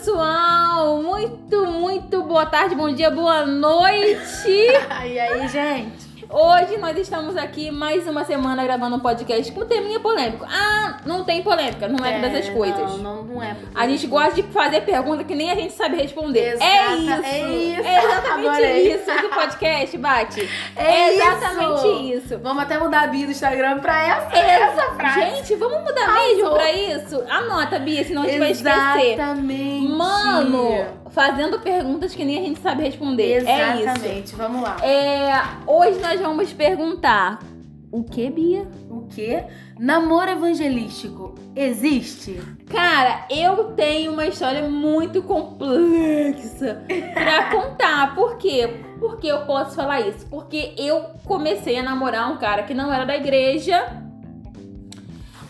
pessoal! Muito, muito boa tarde, bom dia, boa noite! e aí, gente? Hoje nós estamos aqui mais uma semana gravando um podcast com teminha polêmico. Ah, não tem polêmica, não é, é dessas coisas. Não, não, não é. A gente gosta de fazer pergunta que nem a gente sabe responder. Exata, é isso. É isso. É exatamente Adorei. isso. Esse podcast, Bate. É exatamente isso. isso. Vamos até mudar a bio do Instagram pra essa, essa frase. Gente, vamos mudar Arrasou. mesmo pra isso? Anota, Bia, senão a gente vai esquecer. Exatamente. Mano, fazendo perguntas que nem a gente sabe responder. É isso. Exatamente. Vamos lá. É, hoje nós vamos perguntar o que, Bia? O quê? Namoro evangelístico existe? Cara, eu tenho uma história muito complexa pra contar. Por quê? Por que eu posso falar isso? Porque eu comecei a namorar um cara que não era da igreja,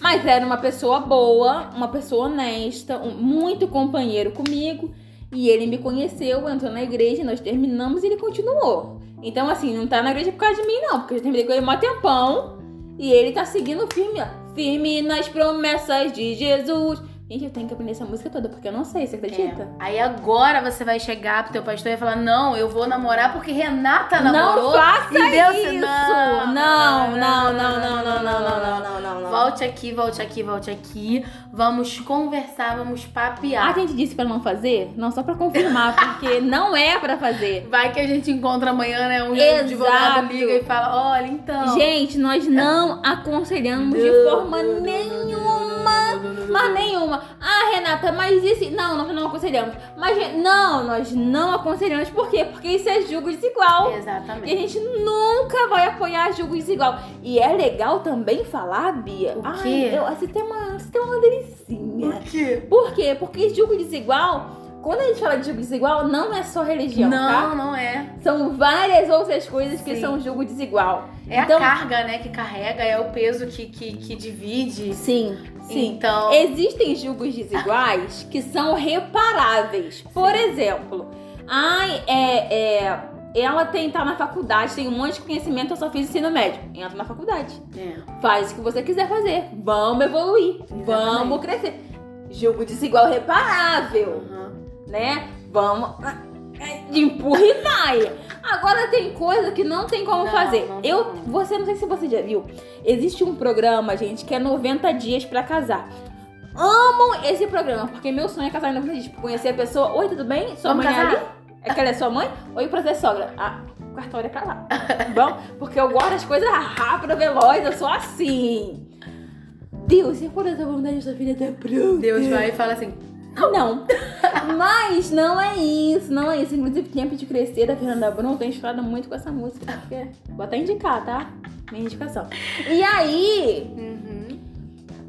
mas era uma pessoa boa, uma pessoa honesta, um- muito companheiro comigo. E ele me conheceu, entrou na igreja, nós terminamos e ele continuou. Então, assim, não tá na igreja por causa de mim, não, porque eu terminei com ele mó tempão. E ele tá seguindo firme, ó, firme nas promessas de Jesus. Gente, eu tenho que aprender essa música toda, porque eu não sei, você acredita? É. Aí agora você vai chegar pro teu pastor e falar: Não, eu vou namorar porque Renata Não namorou. faça e Deus isso! Não, Não, não, não, não, não, não, não, não, não, não, não. Volte aqui, volte aqui, volte aqui. Vamos conversar, vamos papear. A gente disse pra não fazer? Não, só pra confirmar, porque não é pra fazer. Vai que a gente encontra amanhã, né? Um Exato. advogado liga e fala: Olha, então. Gente, nós não aconselhamos de Não, forma não, não, nenhuma. não, não, não, não, Mas não. nenhuma. Ah, Renata, mas isso. Não, nós não aconselhamos. Mas, não, nós não aconselhamos. Por quê? Porque isso é julgo desigual. E a Exatamente. gente nunca vai apoiar julgo desigual. E é legal também falar, Bia. O Ai, quê? eu, você, tem uma, você tem uma delicinha. Por quê? Por quê? Porque julgo desigual, quando a gente fala de julgo desigual, não é só religião, Não, tá? não é. São várias outras coisas que Sim. são julgo desigual. É Então- a carga, né, que carrega, é o peso que, que, que divide. Sim, sim. Então. Existem julgos desiguais que são reparáveis. Por exemplo, ai, é, é, ela tem, tá na faculdade, tem um monte de conhecimento, eu só fiz ensino médio. Entra na faculdade. É. Faz o que você quiser fazer. Vamos evoluir. Vamos crescer. Julgo desigual reparável, Uhum. né? Vamos. De empurra e vai. Agora tem coisa que não tem como Não, fazer. não Eu, como. você não sei se você já viu. Existe um programa, gente, que é 90 dias pra casar. Amo esse programa, porque meu sonho é casar em 90 dias. Tipo, conhecer a pessoa. Oi, tudo bem? Sua Vamos mãe é casar? ali? É que ela é sua mãe? Oi, pra ser sogra. Ah, o cartório é pra lá. Bom, porque eu gosto das coisas rápidas, veloz, eu sou assim. Deus, se for essa vontade, sua filha tá pronta. Deus vai e fala assim: Não. Mas não é isso, não é isso. Inclusive, Tempo de Crescer da Fernanda Brum tem estourado muito com essa música. Porque... Vou até indicar, tá? Minha indicação. E aí, Uhum.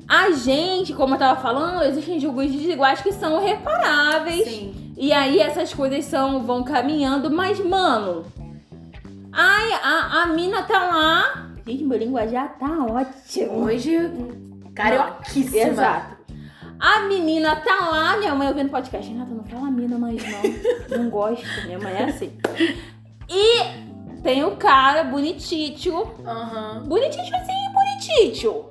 a gente, como eu tava falando, existem julgos desiguais que são reparáveis. Sim. E aí essas coisas são, vão caminhando, mas, mano. Ai, a, a mina tá lá. Gente, meu linguajar tá ótimo. Hoje, carioquíssima. Exato. A menina tá lá, minha mãe ouvindo podcast. Renata, não fala mina mais não. Não gosto. Minha mãe é assim. E tem o cara. Aham. Bonitito assim, bonitito.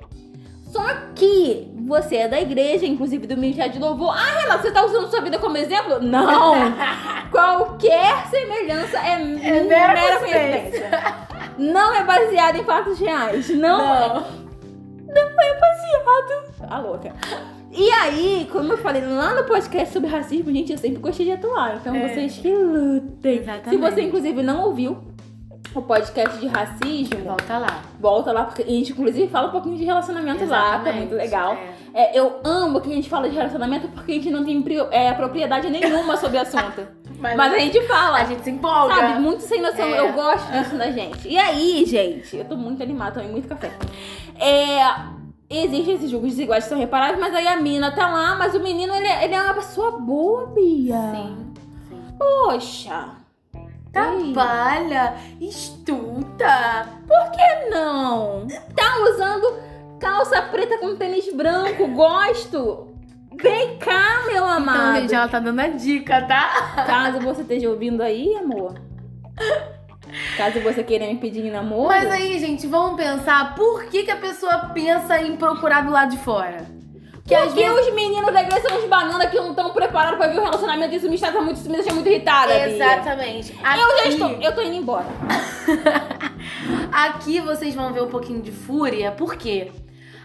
Só que você é da igreja, inclusive do Ministério de Louvor. Ah, Renata, você tá usando sua vida como exemplo? Não! Qualquer semelhança é, É mera mera coincidência. Não é baseado em fatos reais. Não, é Não. baseado. A louca. E aí, como eu falei lá no podcast sobre racismo, gente, eu sempre gostei de atuar. Então É. vocês que lutem. Exatamente. Se você, inclusive, não ouviu o podcast de racismo, Volta lá. volta lá, porque a gente, inclusive, fala um pouquinho de relacionamento lá, tá Exatamente. muito legal. É. É, eu amo que a gente fala de relacionamento porque a gente não tem é, propriedade nenhuma sobre o assunto. Mas, Mas a gente fala. a gente se empolga. Sabe, muito sem noção. É. Eu gosto disso da gente. E aí, gente, eu tô muito animada, tomei muito café. É. Existem esses julgos desiguais que são reparáveis, mas aí a mina tá lá, mas o menino, ele, é- ele é uma pessoa boa, Bia. Sim. Sim. Poxa. Ei, Trabalha, estuda. Por que não? Tá usando calça preta com tênis branco, gosto. Vem cá, meu Então, amado. gente, ela tá dando a dica, tá? Caso você esteja ouvindo aí, amor. Caso você queira me pedir em namoro. Mas aí, gente, vamos pensar por que, que a pessoa pensa em procurar do lado de fora? Que às Porque vezes. os meninos da igreja são uns bananas que não estão preparados pra ver o relacionamento. Isso me está muito, isso me deixa muito irritada. Exatamente. Eu já Aqui- estou. Eu tô indo embora. Aqui vocês vão ver um pouquinho de fúria, por quê?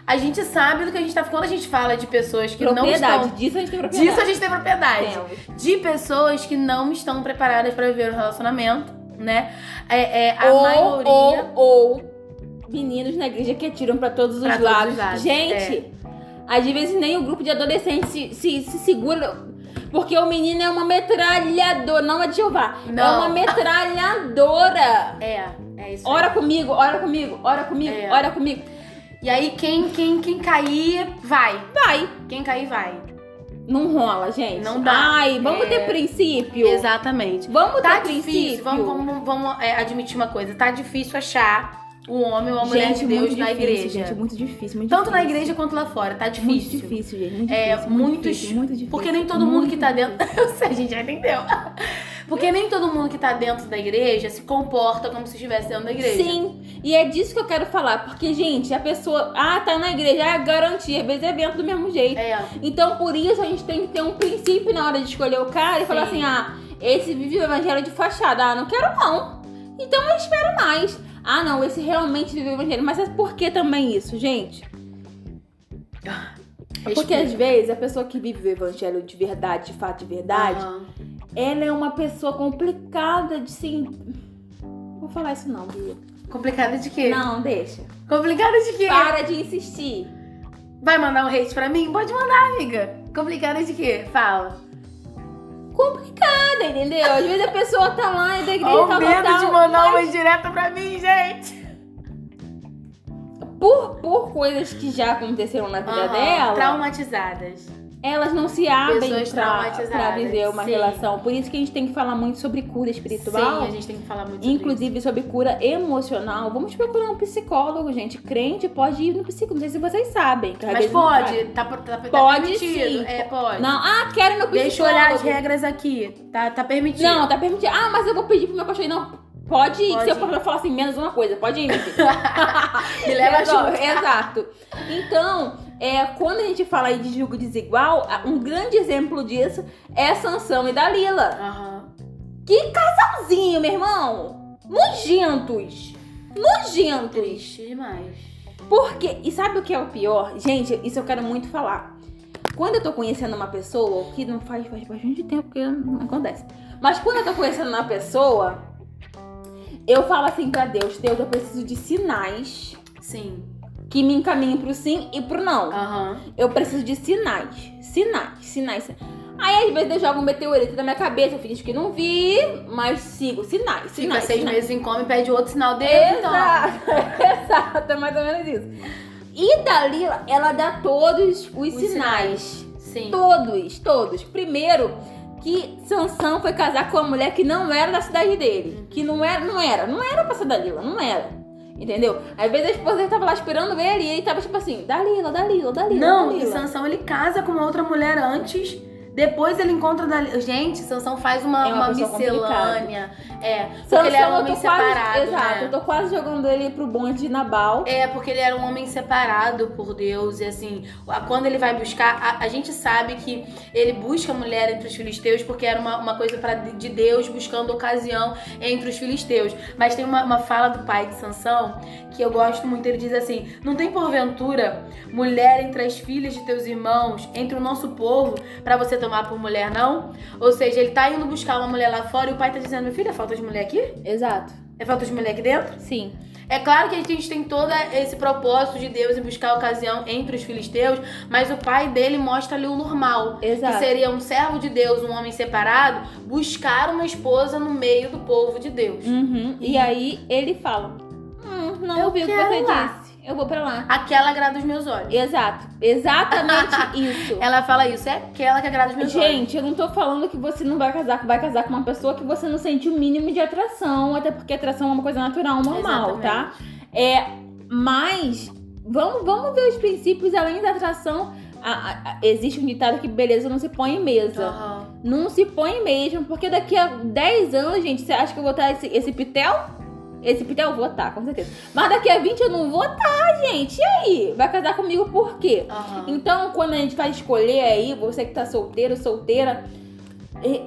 A gente sabe do que a gente tá Quando a gente fala de pessoas que não estão. Disso a gente tem propriedade. Disso a gente tem propriedade. Temos. De pessoas que não estão preparadas pra viver um relacionamento, né? É, é, a ou, maioria. ou, ou meninos na igreja que atiram pra todos os, Pra todos lados. os lados, Gente, às vezes nem o grupo de adolescentes se, se, se segura. Porque o menino é uma metralhadora, não é de Jeová. É Não. uma metralhadora. É, é isso. aí. Ora comigo, ora comigo, ora comigo, É. ora comigo. E aí, quem, quem, quem cair, vai. Vai. Quem cair, vai. Não rola, gente. Não dá. Ai, vamos É. ter princípio. Exatamente. Vamos Tá ter difícil. princípio. Vamos, vamos, vamos é, admitir uma coisa. Tá difícil achar um homem ou uma mulher gente, de Deus muito na difícil, igreja. Gente, muito difícil, muito Tanto na difícil. igreja quanto lá fora. Tá difícil. Muito difícil, gente. Muito É, difícil, muito muitos- difícil, muito difícil. Porque nem todo mundo Muito que tá dentro. Eu sei, a gente já entendeu. Porque nem todo mundo que tá dentro da igreja se comporta como se estivesse dentro da igreja. Sim, e é disso que eu quero falar. Porque, gente, a pessoa. Ah, tá na igreja, ah, garantia. Às vezes é evento do mesmo jeito. É. Então, por isso, a gente tem que ter um princípio na hora de escolher o cara e falar Sim. assim: ah, esse vive o evangelho de fachada. Ah, não quero não. Então eu espero mais. Ah, não, esse realmente vive o evangelho. Mas é por que também isso, gente? Porque às vezes a pessoa que vive o evangelho de verdade, de fato, de verdade, Aham. ela é uma pessoa complicada de se. Vou falar isso não, Bia. Complicada de quê? Não, deixa. Complicada de quê? Para de insistir. Vai mandar um hate pra mim? Pode mandar, amiga. Complicada de quê? Fala. Complicada, entendeu? Às vezes a pessoa tá lá e da igreja Olha o tá medo de mandar mas uma indireta pra mim, gente. por, por coisas que já aconteceram na vida Aham. dela, Traumatizadas. Elas não se abrem pra viver uma sim. relação. Por isso que a gente tem que falar muito sobre cura espiritual. Sim, a gente tem que falar muito sobre Inclusive sobre cura emocional. Vamos procurar um psicólogo, gente. Crente pode ir no psicólogo. Não sei se vocês sabem. Mas vezes não pode, tá, tá, tá Pode permitido. sim. É, pode. Não, ah, quero ir no psicólogo. Deixa eu olhar as regras aqui. Tá, tá permitido. Não, tá permitido. Ah, mas eu vou pedir pro meu cachorro. Não, pode ir. Pode Se eu for falar assim, menos uma coisa, pode ir. Me leva junto. Exato. Então, é, quando a gente fala aí de julgo desigual, a- um grande exemplo disso é Sansão e Dalila. Aham. Que casalzinho, meu irmão! Nojentos! Nojentos! Triste demais. Porque, e sabe o que é o pior? Gente, isso eu quero muito falar. Quando eu tô conhecendo uma pessoa, que não faz, faz bastante tempo que não acontece. Mas quando eu tô conhecendo uma pessoa, eu falo assim pra Deus, Deus, eu preciso de sinais Sim. Que me encaminhem pro sim e pro não. Aham. Eu preciso de sinais. Sinais, sinais. sinais. Aí às vezes eu jogo um meteorito na minha cabeça, eu fingo que não vi, mas sigo. Sinais, Fica sinais. seis sinais. meses em coma e pede outro sinal dele, então. Exato, exato, é mais ou menos isso. E Dalila, ela dá todos os, Os sinais. Sim. Todos, todos. Primeiro, que Sansão foi casar com uma mulher que não era da cidade dele. Que não era, não era, não era pra ser Dalila, não era. Entendeu? Às vezes a esposa dele tava lá esperando ele e ele tava tipo assim, Dalila, Dalila, Dalila. Não, e Dalila. Sansão ele casa com uma outra mulher antes. Depois ele encontra Dalila. Gente, Sansão faz uma, É uma uma miscelânea. É, porque Sansão, ele era um homem tô quase- separado. Exato, né? eu tô quase jogando ele pro bonde de Nabal. É, porque ele era um homem separado por Deus. E assim, quando ele vai buscar, a, a gente sabe que ele busca mulher entre os filisteus porque era uma, uma coisa pra, de Deus buscando ocasião entre os filisteus. Mas tem uma, uma fala do pai de Sansão que eu gosto muito. Ele diz assim: Não tem porventura mulher entre as filhas de teus irmãos, entre o nosso povo, pra você tomar por mulher, não? Ou seja, ele tá indo buscar uma mulher lá fora e o pai tá dizendo: Meu filho, é falta de mulher aqui? Exato. É falta de mulher aqui dentro? Sim. É claro que a gente tem todo esse propósito de Deus em buscar a ocasião entre os filisteus, mas o pai dele mostra ali o normal. Exato. Que seria um servo de Deus, um homem separado, buscar uma esposa no meio do povo de Deus. Uhum. E aí ele fala: Hum, não ouvi o que você lá." disse. Eu vou pra lá. Aquela agrada os meus olhos. Exato. Exatamente isso. Ela fala isso, é aquela que agrada os meus olhos. Gente, eu não tô falando que você não vai casar, vai casar com uma pessoa que você não sente o mínimo de atração, até porque atração é uma coisa natural, normal, tá? É, mas vamos, vamos ver os princípios além da atração. A- a- a- existe um ditado que beleza não se põe em mesa. Aham. Não se põe mesmo, porque daqui a 10 anos, gente, você acha que eu vou estar esse, esse pitel? Esse Peter eu vou estar, com certeza. Mas daqui a 20 eu não vou estar, gente. E aí? Vai casar comigo por quê? Aham. Então, quando a gente vai escolher aí, você que tá solteiro, solteira.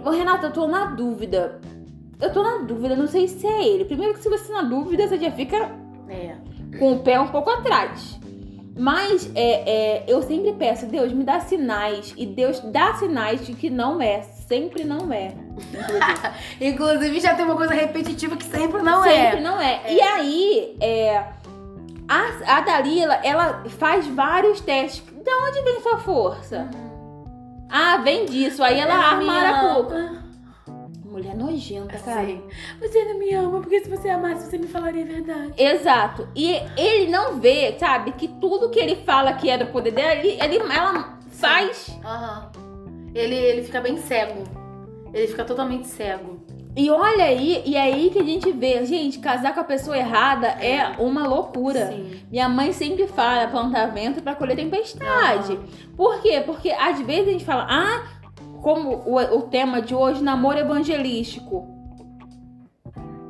Ô, Renata, eu tô na dúvida. Eu tô na dúvida, não sei se é ele. Primeiro que se você tá na dúvida, você já fica É. com o pé um pouco atrás. Mas é, é, eu sempre peço, Deus, me dá sinais. E Deus dá sinais de que não é. Sempre não é. Inclusive. Inclusive, já tem uma coisa repetitiva que sempre não sempre é. não é. E aí, é, a, a Dalila, ela faz vários testes. De onde vem sua força? Ah, vem disso. Aí ela arma a arapuca. Mulher nojenta, cara. Sim. Você não me ama, porque se você amasse, você me falaria a verdade. Exato. E ele não vê, sabe, que tudo que ele fala que é do poder dela, ele, ele- ela faz. Aham. Ele, ele fica bem cego. Ele fica totalmente cego. E olha aí, e é aí que a gente vê, gente, casar com a pessoa errada é uma loucura. Sim. Minha mãe sempre fala plantar vento pra colher tempestade. Por quê? Porque às vezes a gente fala, ah, como o, o tema de hoje, namoro evangelístico.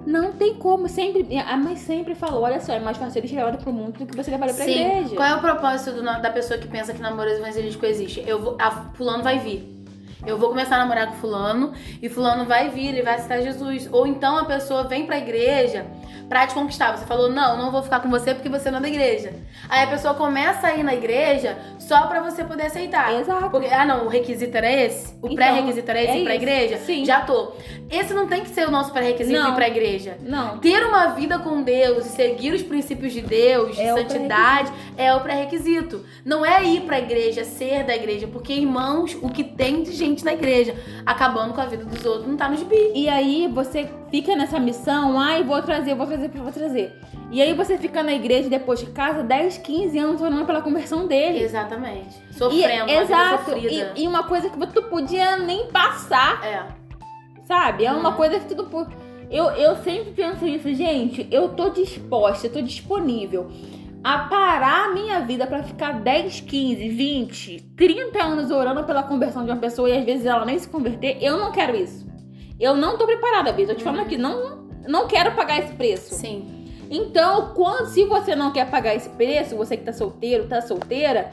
Não tem como, sempre. A mãe sempre falou: olha só, é mais fácil ele chegar pro mundo do que você levar ele pra Sim. igreja. Qual é o propósito do da pessoa que pensa que namoro evangelístico existe? Eu vou, a fulano vai vir. Eu vou começar a namorar com fulano e fulano vai vir e vai aceitar Jesus. Ou então a pessoa vem pra igreja pra te conquistar. Você falou, não, não vou ficar com você porque você não é da igreja. Aí a pessoa começa a ir na igreja só pra você poder aceitar. Exato. Porque, ah não, o requisito era esse? O Então, pré-requisito era esse é ir pra isso. igreja? Sim. Já tô. Esse não tem que ser o nosso pré-requisito ir pra igreja. Não. Ter uma vida com Deus e seguir os princípios de Deus, de É o santidade, é o pré-requisito. Não é ir pra igreja, ser da igreja, porque, irmãos, o que tem de gente na igreja acabando com a vida dos outros não tá no gibi. E aí você fica nessa missão, ai, vou trazer, vou trazer, vou trazer. E aí você fica na igreja depois de casa 10, 15 anos orando pela conversão dele. Exatamente. E, Sofrendo, vida exato. E, e uma coisa que tu podia nem passar, É. sabe? É uma Uhum. coisa que tu Eu, eu sempre penso isso, gente. Eu tô disposta, eu tô disponível a parar a minha vida pra ficar 10, 15, 20, 30 anos orando pela conversão de uma pessoa e às vezes ela nem se converter. Eu não quero isso. Eu não tô preparada, Bia. Tô te falando aqui, não, não quero pagar esse preço. Sim. Então, quando, se você não quer pagar esse preço, você que tá solteiro, tá solteira,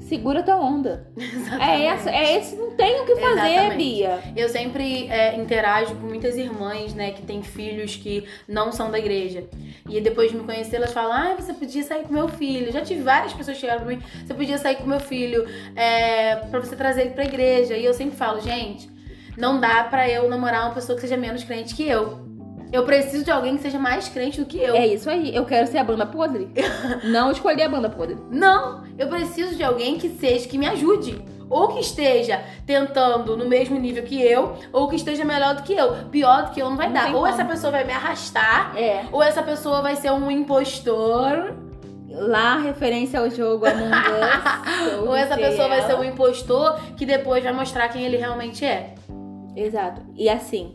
segura tua onda. É essa, é esse, não tem o que fazer, Exatamente. Bia. Eu sempre é, interajo com muitas irmãs, né, que têm filhos que não são da igreja. E depois de me conhecer, elas falam: ah, você podia sair com meu filho. Já tive várias pessoas que chegaram pra mim: você podia sair com meu filho é, pra você trazer ele pra igreja. E eu sempre falo: gente, não dá pra eu namorar uma pessoa que seja menos crente que eu. Eu preciso de alguém que seja mais crente do que eu. É isso aí. Eu quero ser a banda podre. não escolhi a banda podre. Não, eu preciso de alguém que seja, que me ajude. Ou que esteja tentando no mesmo nível que eu, ou que esteja melhor do que eu. Pior do que eu não vai Não dar. Ou como. essa pessoa vai me arrastar, É. ou essa pessoa vai ser um impostor, Lá, referência ao jogo Among Us. ou essa pessoa vai ser um impostor que depois vai mostrar quem ele realmente é. Exato. E assim,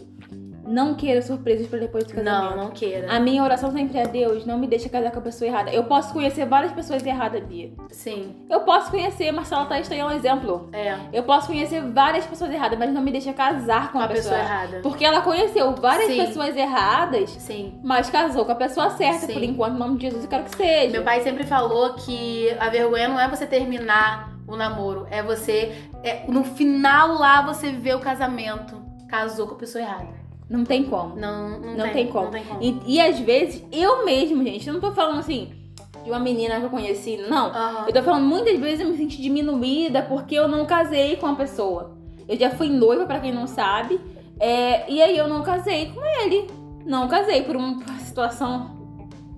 não queira surpresas pra depois do casamento. Não, não queira. A minha oração sempre é Deus, não me deixa casar com a pessoa errada. Eu posso conhecer várias pessoas erradas, Bia. Sim, Eu posso conhecer, Marcela Thaís é um exemplo. é. Eu posso conhecer várias pessoas erradas, mas não me deixa casar com a, a pessoa errada. Porque ela conheceu várias Sim. pessoas erradas, Sim. mas casou com a pessoa certa. Sim. Por enquanto, em nome de Jesus, eu quero que seja. Meu pai sempre falou que a vergonha não é você terminar o namoro, é você. é- no final lá você vê o casamento. Casou com a pessoa errada. Não tem como. Não, não, Não tem como. Não tem como. E, e às vezes, eu mesmo, gente, eu não tô falando assim de uma menina que eu conheci, não. Aham. Eu tô falando muitas vezes eu me senti diminuída porque eu não casei com a pessoa. Eu já fui noiva, pra quem não sabe, é, e aí eu não casei com ele. Não casei por uma situação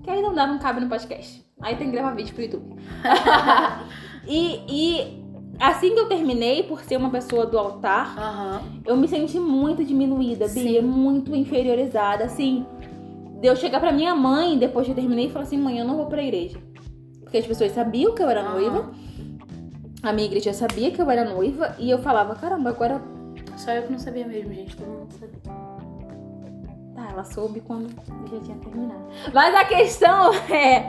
que aí não dá, não cabe no podcast. Aí tem que gravar vídeo pro YouTube. e, e assim que eu terminei, por ser uma pessoa do altar, Aham. eu me senti muito diminuída, Bia, Sim. muito inferiorizada, assim. De eu chegar pra minha mãe depois que eu terminei e falar assim: mãe, eu não vou pra igreja. Porque as pessoas sabiam que eu era Aham. noiva, a minha igreja sabia que eu era noiva, e eu falava: caramba, agora. Só eu que não sabia mesmo, gente. Todo mundo sabia. Tá, ela soube quando eu já tinha terminado. Mas a questão é.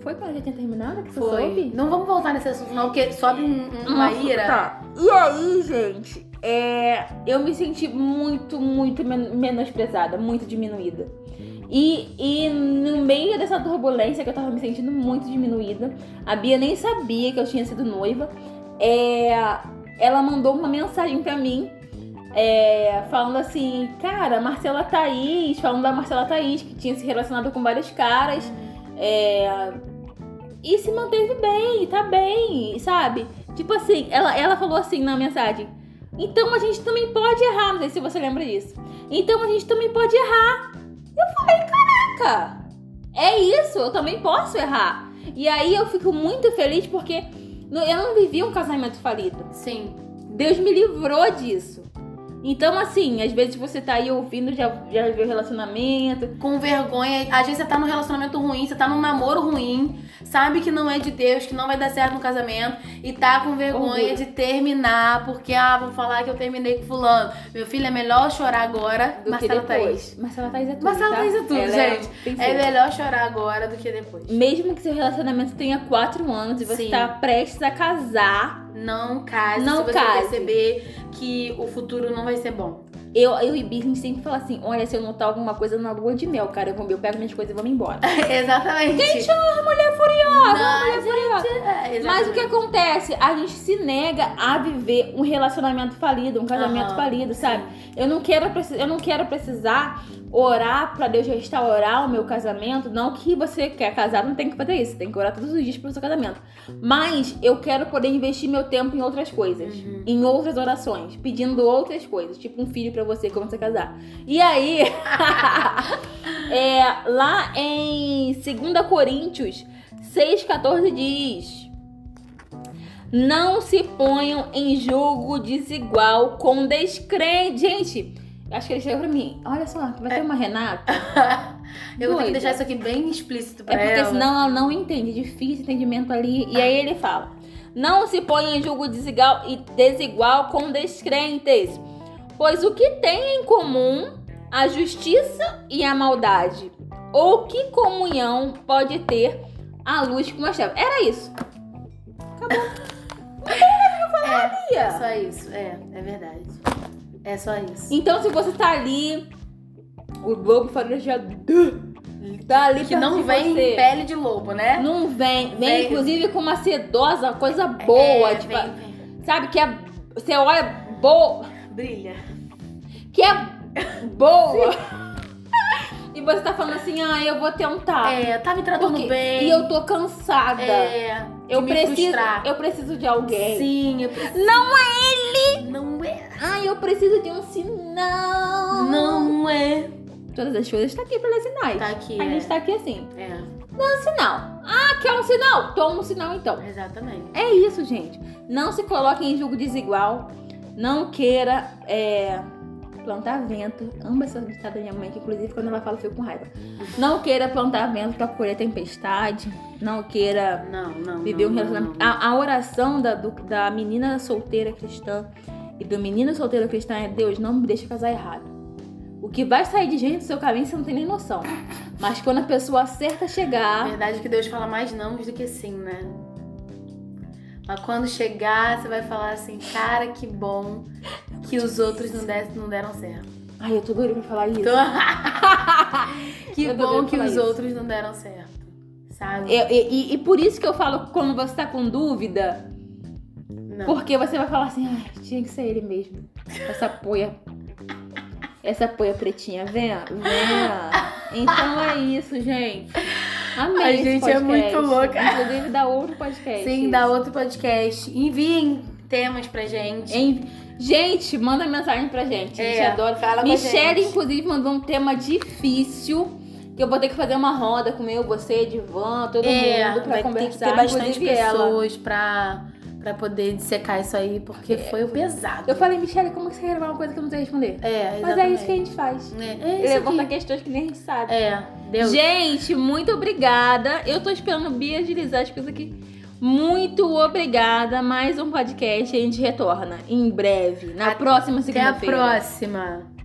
Foi quando eu já tinha terminado que você soube? Não vamos voltar nesse assunto, não, porque sobe um- um- uma ira. Tá. E aí, gente, é, eu me senti muito, muito men- menosprezada, muito diminuída. E, e no meio dessa turbulência que eu tava me sentindo muito diminuída, a Bia nem sabia que eu tinha sido noiva. É, ela mandou uma mensagem pra mim é, falando assim, cara, Marcela Thaís, falando da Marcela Thaís, que tinha se relacionado com vários caras. É, e se manteve bem, tá bem, sabe? Tipo assim, ela, ela falou assim na mensagem. Então a gente também pode errar, não sei se você lembra disso. Então a gente também pode errar. Eu falei, caraca, é isso, eu também posso errar. E aí eu fico muito feliz porque eu não vivi um casamento falido. Sim. Deus me livrou disso. Então, assim, às vezes você tá aí ouvindo, já, já viu relacionamento. Com vergonha. Às vezes você tá num relacionamento ruim, você tá num namoro ruim, sabe que não é de Deus, que não vai dar certo no casamento, e tá com vergonha Orgulho. de terminar, porque, ah, vou falar que eu terminei com fulano. Meu filho, é melhor chorar agora. Do Marcela que Thaís. depois. Marcela Thaís é tudo. Marcela tá? Thaís é tudo, Ela gente. tem É tudo. melhor chorar agora do que depois. Mesmo que seu relacionamento tenha quatro anos e você Sim. tá prestes a casar, Não case Não se você case. perceber que o futuro não vai ser bom. Eu, eu e Bi, a gente sempre fala assim: olha, se eu notar alguma coisa na lua de mel, cara, eu, vou, eu pego minhas coisas e vou embora. Exatamente. Gente, ah, mulher furiosa, Não, mulher furiosa. É, Mas o que acontece? A gente se nega a viver um relacionamento falido, um casamento falido, sabe? Eu não quero, eu não quero precisar orar pra Deus restaurar o meu casamento. Não que você quer casar, não tem que fazer isso. Tem que orar todos os dias pro seu casamento. Mas eu quero poder investir meu tempo em outras coisas. Uhum. Em outras orações. Pedindo outras coisas. Tipo um filho pra você quando você casar. E aí... é, lá em 2 Coríntios 6,14 diz... Não se ponham em jogo desigual com descrente. Gente, acho que ele chegou pra mim. Olha só, vai ter uma Renata. Eu vou ter que Doida. deixar isso aqui bem explícito pra É porque ela. senão ela não entende. Difícil entendimento ali. E aí ele fala: Não se ponham em jogo desigual e desigual com descrentes. Pois o que tem em comum a justiça e a maldade? Ou que comunhão pode ter a luz com as trevas? Era isso. É, é Bia. só isso. É, é verdade. É só isso. Então, se você tá ali, o lobo farejador tá ali Que não vem você. pele de lobo, né? Não vem. Vem, Vem. inclusive, com uma sedosa, coisa boa. É, tipo, vem, vem. sabe? Que é. Você olha boa. Brilha. Que é boa. e você tá falando assim, ah, eu vou tentar. É, tá me tratando Porque- bem. E eu tô cansada. É, eu preciso. frustrar. Eu preciso de alguém. Sim, eu preciso. Não é ele! Não é. Ai, eu preciso de um sinal. Não é. Todas as coisas tá aqui pra dar sinais. Tá aqui, A é. gente tá aqui assim. É, Um sinal. Ah, quer um sinal? Toma um sinal então. exatamente. É isso, gente. Não se coloque em julgo desigual. Não queira é, plantar vento. Amo essa ditada da minha mãe, que inclusive quando ela fala eu fico com raiva. Não queira plantar vento pra colher tempestade. Não queira Não, não. viver não, um relacionamento. A, a oração da, do- da menina solteira cristã e do menino solteiro cristão é: Deus, não me deixa casar errado. O que vai sair de gente do seu caminho você não tem nem noção. Mas quando a pessoa certa A chegar, verdade é que Deus fala mais não do que sim, né? Mas quando chegar, você vai falar assim, cara, que bom que os outros não, des- não deram certo. ai, eu tô doida pra falar isso. Então, que Eu tô bom que os isso. outros não deram certo. Sabe? Eu- e, e- por isso que eu falo quando você tá com dúvida, Não. porque você vai falar assim, ai, tinha que ser ele mesmo. Essa poia. Essa poia pretinha, vem, vem. Então é isso, gente. Amei A gente é muito louca. Inclusive dá outro podcast. Sim, dá outro podcast. Enviem temas pra gente. Em- Gente, manda mensagem pra gente. A gente É, adora. fala Michelle, inclusive, mandou um tema difícil. Que eu vou ter que fazer uma roda com eu, você, Divan, todo É, mundo pra vai ter conversar. ter bastante inclusive ela. pessoas pra, pra poder dissecar isso aí, porque foi o pesado. Eu falei, Michelle, como que você quer gravar uma coisa que eu não sei responder? É, Mas é isso que a gente faz. É, é isso Levanta aqui. questões que nem a gente sabe. É, deu. Gente, muito obrigada. Eu tô esperando Bia agilizar as coisas aqui. Muito obrigada. Mais um podcast. A gente retorna em breve, na Até próxima Até a segunda-feira. próxima.